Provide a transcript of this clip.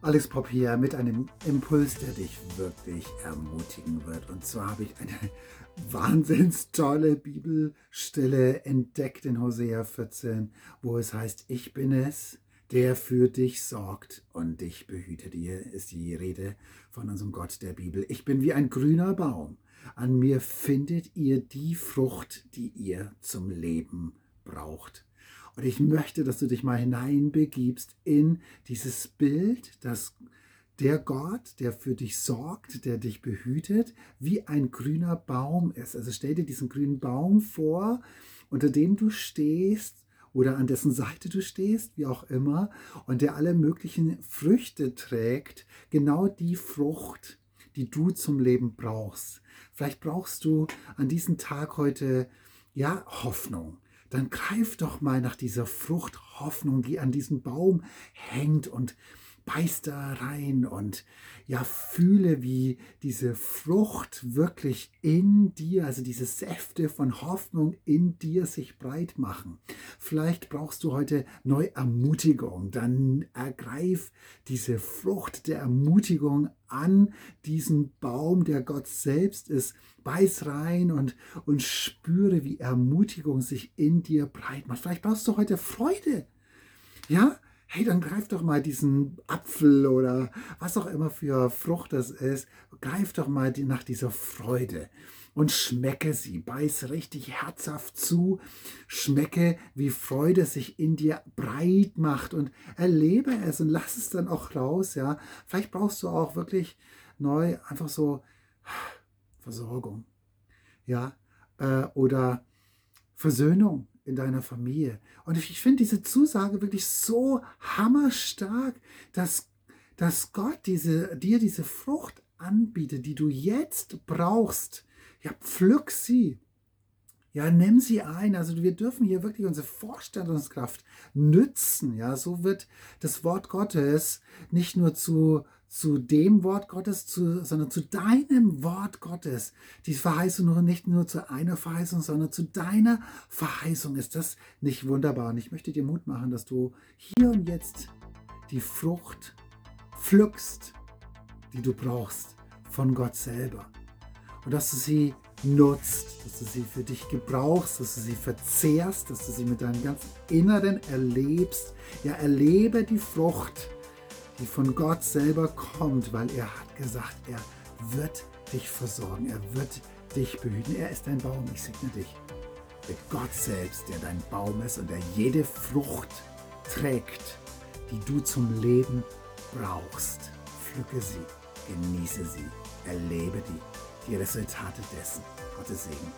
Alex Pop hier mit einem Impuls, der dich wirklich ermutigen wird. Und zwar habe ich eine wahnsinns tolle Bibelstelle entdeckt in Hosea 14, wo es heißt, ich bin es, der für dich sorgt und dich behütet. Hier ist die Rede von unserem Gott der Bibel. Ich bin wie ein grüner Baum. An mir findet ihr die Frucht, die ihr zum Leben braucht. Und ich möchte, dass du dich mal hineinbegibst in dieses Bild, dass der Gott, der für dich sorgt, der dich behütet, wie ein grüner Baum ist. Also stell dir diesen grünen Baum vor, unter dem du stehst oder an dessen Seite du stehst, wie auch immer, und der alle möglichen Früchte trägt, genau die Frucht, die du zum Leben brauchst. Vielleicht brauchst du an diesem Tag heute ja Hoffnung dann greif doch mal nach dieser Frucht Hoffnung, die an diesem Baum hängt und beiß da rein und ja, fühle, wie diese Frucht wirklich in dir, also diese Säfte von Hoffnung in dir sich breit machen. Vielleicht brauchst du heute neue Ermutigung, dann ergreif diese Frucht der Ermutigung an diesen Baum, der Gott selbst ist. Beiß rein und, und spüre, wie Ermutigung sich in dir breit macht. Vielleicht brauchst du heute Freude. Ja, hey, dann greif doch mal diesen Apfel oder was auch immer für Frucht das ist, greif doch mal nach dieser Freude und schmecke sie, beiß richtig herzhaft zu, schmecke, wie Freude sich in dir breit macht und erlebe es und lass es dann auch raus, ja. Vielleicht brauchst du auch wirklich neu einfach so Versorgung, ja, äh, oder Versöhnung in deiner Familie. Und ich finde diese Zusage wirklich so hammerstark, dass, dass Gott diese, dir diese Frucht anbietet, die du jetzt brauchst. Ja, pflück sie. Ja, nimm sie ein. Also wir dürfen hier wirklich unsere Vorstellungskraft nützen. Ja, so wird das Wort Gottes nicht nur zu zu dem Wort Gottes, zu, sondern zu deinem Wort Gottes. Die Verheißung nicht nur zu einer Verheißung, sondern zu deiner Verheißung. Ist das nicht wunderbar? Und ich möchte dir Mut machen, dass du hier und jetzt die Frucht pflückst, die du brauchst von Gott selber. Und dass du sie nutzt, dass du sie für dich gebrauchst, dass du sie verzehrst, dass du sie mit deinem ganzen Inneren erlebst. Ja, erlebe die Frucht die von Gott selber kommt, weil er hat gesagt, er wird dich versorgen, er wird dich behüten. Er ist dein Baum, ich segne dich. Der Gott selbst, der dein Baum ist und der jede Frucht trägt, die du zum Leben brauchst. Pflücke sie, genieße sie, erlebe die, die Resultate dessen. Gottes Segen.